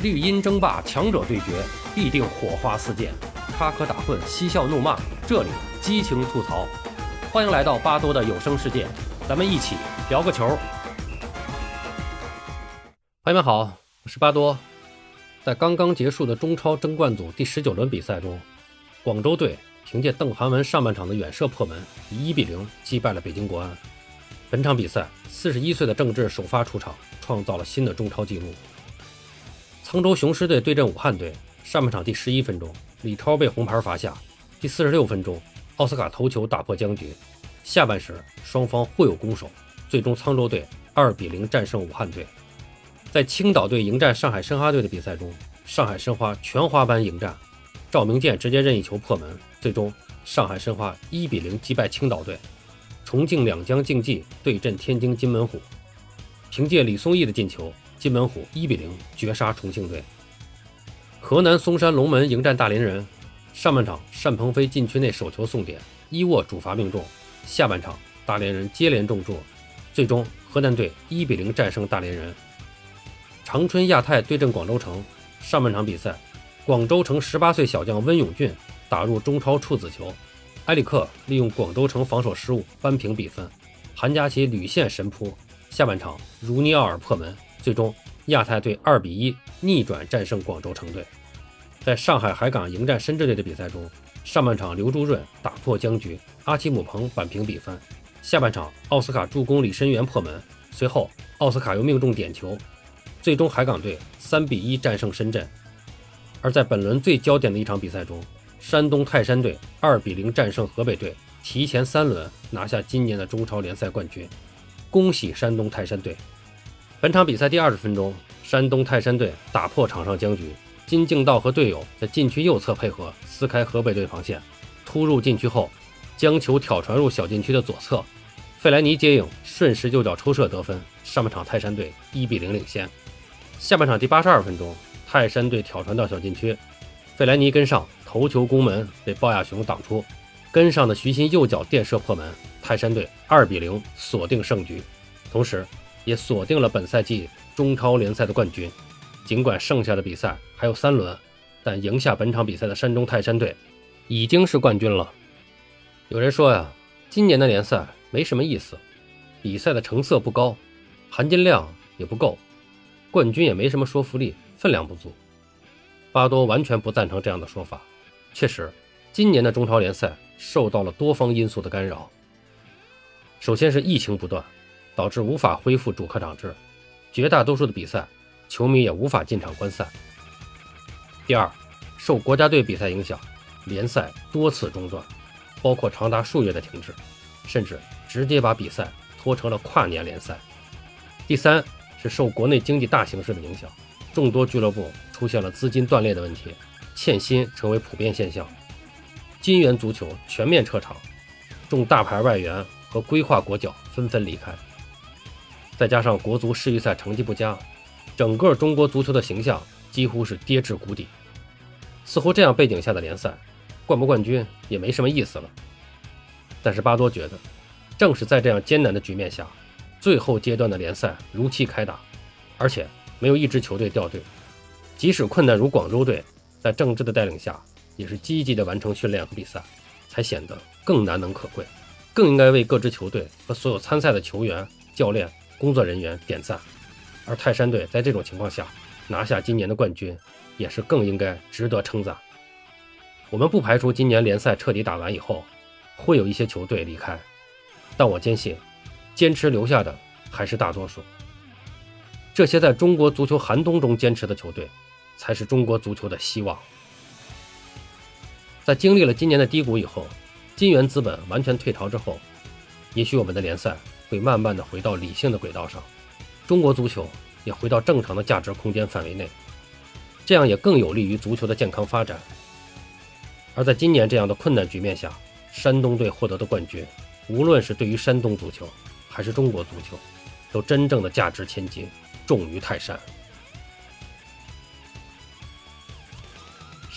绿茵争霸，强者对决，必定火花四溅；插科打诨，嬉笑怒骂，这里激情吐槽。欢迎来到巴多的有声世界，咱们一起聊个球。朋友们好，我是巴多。在刚刚结束的中超争冠组第十九轮比赛中，广州队凭借邓涵文上半场的远射破门，以一比零击败了北京国安。本场比赛，四十一岁的郑智首发出场，创造了新的中超纪录。沧州雄狮队对阵武汉队，上半场第十一分钟，李超被红牌罚下。第四十六分钟，奥斯卡头球打破僵局。下半时，双方互有攻守，最终沧州队二比零战胜武汉队。在青岛队迎战上海申花队的比赛中，上海申花全华班迎战，赵明剑直接任意球破门，最终上海申花一比零击败青岛队。重庆两江竞技对阵天津津门虎，凭借李松义的进球。金门虎一比零绝杀重庆队。河南嵩山龙门迎战大连人，上半场单鹏飞禁区内手球送点，伊沃主罚命中。下半场大连人接连中柱，最终河南队一比零战胜大连人。长春亚泰对阵广州城，上半场比赛，广州城十八岁小将温永俊打入中超处子球，埃里克利用广州城防守失误扳平比分，韩佳琪屡献神扑。下半场儒尼奥尔破门。最终，亚太队二比一逆转战胜广州城队。在上海海港迎战深圳队的比赛中，上半场刘朱润打破僵局，阿奇姆彭扳平比分。下半场奥斯卡助攻李申源破门，随后奥斯卡又命中点球，最终海港队三比一战胜深圳。而在本轮最焦点的一场比赛中，山东泰山队二比零战胜河北队，提前三轮拿下今年的中超联赛冠军。恭喜山东泰山队！本场比赛第二十分钟，山东泰山队打破场上僵局，金敬道和队友在禁区右侧配合撕开河北队防线，突入禁区后将球挑传入小禁区的左侧，费莱尼接应，顺势右脚抽射得分。上半场泰山队一比零领先。下半场第八十二分钟，泰山队挑传到小禁区，费莱尼跟上头球攻门被鲍亚雄挡出，跟上的徐新右脚垫射破门，泰山队二比零锁定胜局，同时。也锁定了本赛季中超联赛的冠军。尽管剩下的比赛还有三轮，但赢下本场比赛的山东泰山队已经是冠军了。有人说呀，今年的联赛没什么意思，比赛的成色不高，含金量也不够，冠军也没什么说服力，分量不足。巴多完全不赞成这样的说法。确实，今年的中超联赛受到了多方因素的干扰。首先是疫情不断。导致无法恢复主客场制，绝大多数的比赛，球迷也无法进场观赛。第二，受国家队比赛影响，联赛多次中断，包括长达数月的停滞，甚至直接把比赛拖成了跨年联赛。第三，是受国内经济大形势的影响，众多俱乐部出现了资金断裂的问题，欠薪成为普遍现象，金元足球全面撤场，众大牌外援和规划国脚纷纷离开。再加上国足世预赛成绩不佳，整个中国足球的形象几乎是跌至谷底。似乎这样背景下的联赛，冠不冠军也没什么意思了。但是巴多觉得，正是在这样艰难的局面下，最后阶段的联赛如期开打，而且没有一支球队掉队。即使困难如广州队，在郑智的带领下，也是积极的完成训练和比赛，才显得更难能可贵。更应该为各支球队和所有参赛的球员、教练。工作人员点赞，而泰山队在这种情况下拿下今年的冠军，也是更应该值得称赞。我们不排除今年联赛彻底打完以后，会有一些球队离开，但我坚信，坚持留下的还是大多数。这些在中国足球寒冬中坚持的球队，才是中国足球的希望。在经历了今年的低谷以后，金元资本完全退潮之后，也许我们的联赛。会慢慢的回到理性的轨道上，中国足球也回到正常的价值空间范围内，这样也更有利于足球的健康发展。而在今年这样的困难局面下，山东队获得的冠军，无论是对于山东足球还是中国足球，都真正的价值千金，重于泰山。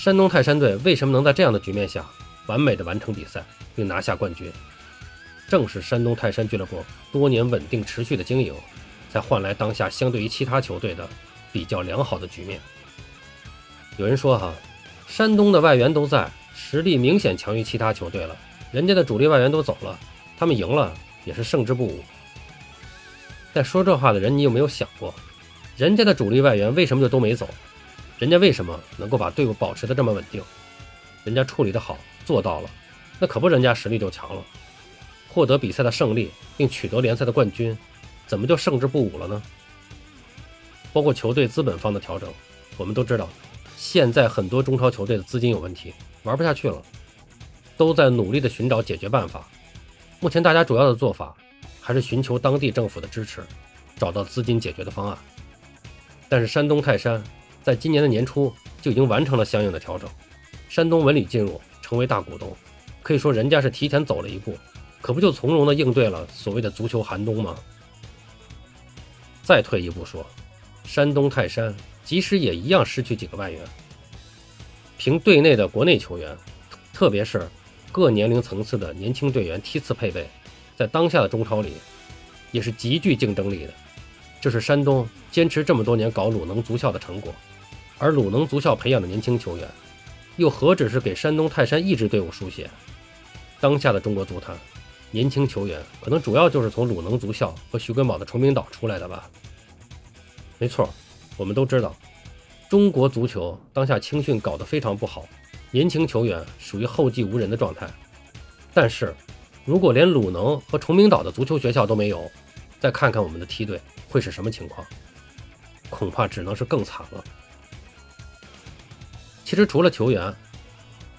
山东泰山队为什么能在这样的局面下完美的完成比赛并拿下冠军？正是山东泰山俱乐部多年稳定持续的经营，才换来当下相对于其他球队的比较良好的局面。有人说哈，山东的外援都在，实力明显强于其他球队了。人家的主力外援都走了，他们赢了也是胜之不武。但说这话的人，你有没有想过，人家的主力外援为什么就都没走？人家为什么能够把队伍保持的这么稳定？人家处理的好，做到了，那可不人家实力就强了，获得比赛的胜利，并取得联赛的冠军，怎么就胜之不武了呢？包括球队资本方的调整，我们都知道，现在很多中超球队的资金有问题，玩不下去了，都在努力的寻找解决办法。目前大家主要的做法还是寻求当地政府的支持，找到资金解决的方案。但是山东泰山在今年的年初就已经完成了相应的调整，山东文旅进入成为大股东，可以说人家是提前走了一步，可不就从容的应对了所谓的足球寒冬吗？再退一步说。山东泰山即使也一样失去几个外援，凭队内的国内球员，特别是各年龄层次的年轻队员梯次配备，在当下的中超里也是极具竞争力的。这是山东坚持这么多年搞鲁能足校的成果，而鲁能足校培养的年轻球员，又何止是给山东泰山一支队伍输血？当下的中国足坛，年轻球员可能主要就是从鲁能足校和徐根宝的崇明岛出来的吧。没错，我们都知道，中国足球当下青训搞得非常不好，年轻球员属于后继无人的状态。但是，如果连鲁能和崇明岛的足球学校都没有，再看看我们的梯队会是什么情况？恐怕只能是更惨了。其实，除了球员，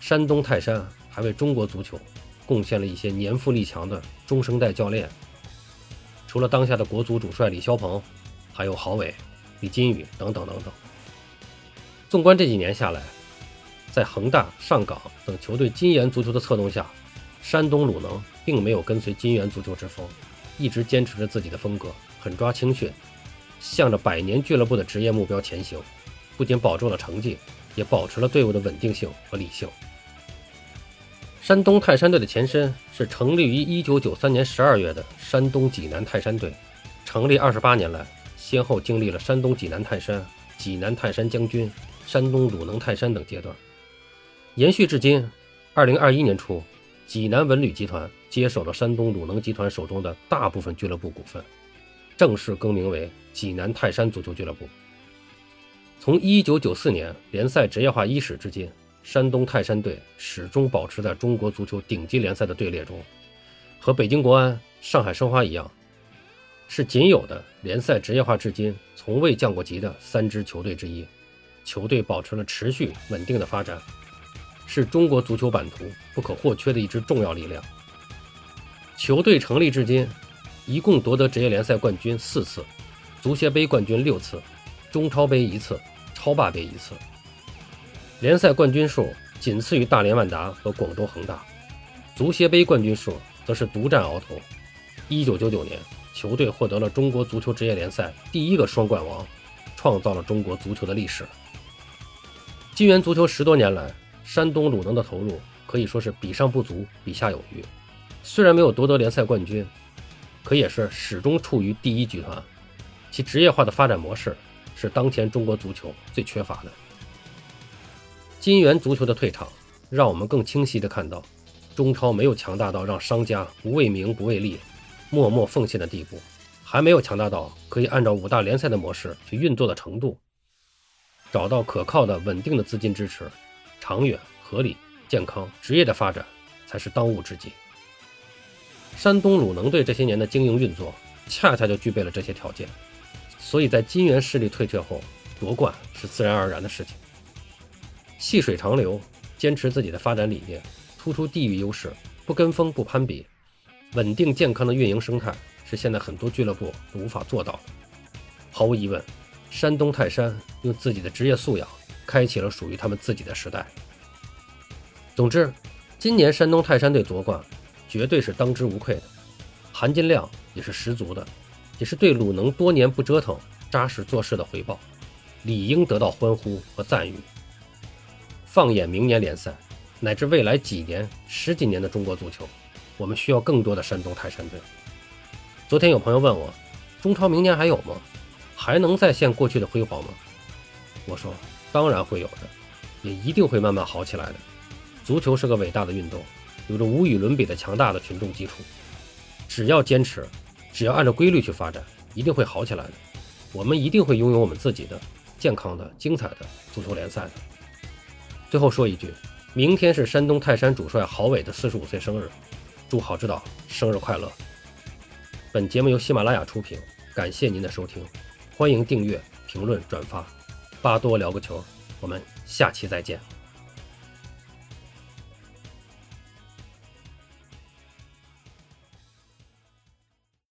山东泰山还为中国足球贡献了一些年富力强的中生代教练。除了当下的国足主帅李霄鹏，还有郝伟。李金羽等等等等。纵观这几年下来，在恒大、上港等球队金元足球的策动下，山东鲁能并没有跟随金元足球之风，一直坚持着自己的风格，狠抓青训，向着百年俱乐部的职业目标前行。不仅保住了成绩，也保持了队伍的稳定性和理性。山东泰山队的前身是成立于1993年12月的山东济南泰山队，成立28年来。先后经历了山东济南泰山、济南泰山将军、山东鲁能泰山等阶段，延续至今。二零二一年初，济南文旅集团接手了山东鲁能集团手中的大部分俱乐部股份，正式更名为济南泰山足球俱乐部。从一九九四年联赛职业化伊始至今，山东泰山队始终保持在中国足球顶级联赛的队列中，和北京国安、上海申花一样。是仅有的联赛职业化至今从未降过级的三支球队之一，球队保持了持续稳定的发展，是中国足球版图不可或缺的一支重要力量。球队成立至今，一共夺得职业联赛冠军四次，足协杯冠军六次，中超杯一次，超霸杯一次。联赛冠军数仅次于大连万达和广州恒大，足协杯冠军数则是独占鳌头。一九九九年。球队获得了中国足球职业联赛第一个双冠王，创造了中国足球的历史。金元足球十多年来，山东鲁能的投入可以说是比上不足，比下有余。虽然没有夺得联赛冠军，可也是始终处于第一集团。其职业化的发展模式是当前中国足球最缺乏的。金元足球的退场，让我们更清晰地看到，中超没有强大到让商家不为名不为利。默默奉献的地步，还没有强大到可以按照五大联赛的模式去运作的程度。找到可靠的、稳定的资金支持，长远、合理、健康、职业的发展才是当务之急。山东鲁能队这些年的经营运作，恰恰就具备了这些条件。所以在金元势力退却后，夺冠是自然而然的事情。细水长流，坚持自己的发展理念，突出地域优势，不跟风不攀比。稳定健康的运营生态是现在很多俱乐部都无法做到的。毫无疑问，山东泰山用自己的职业素养开启了属于他们自己的时代。总之，今年山东泰山队夺冠绝对是当之无愧的，含金量也是十足的，也是对鲁能多年不折腾、扎实做事的回报，理应得到欢呼和赞誉。放眼明年联赛，乃至未来几年、十几年的中国足球。我们需要更多的山东泰山队。昨天有朋友问我，中超明年还有吗？还能再现过去的辉煌吗？我说，当然会有的。也一定会慢慢好起来的。足球是个伟大的运动，有着无与伦比的强大的群众基础。只要坚持，只要按照规律去发展，一定会好起来的。我们一定会拥有我们自己的健康的、精彩的足球联赛的。最后说一句，明天是山东泰山主帅郝伟的四十五岁生日，祝郝指导生日快乐！本节目由喜马拉雅出品，感谢您的收听，欢迎订阅、评论、转发。巴多聊个球，我们下期再见。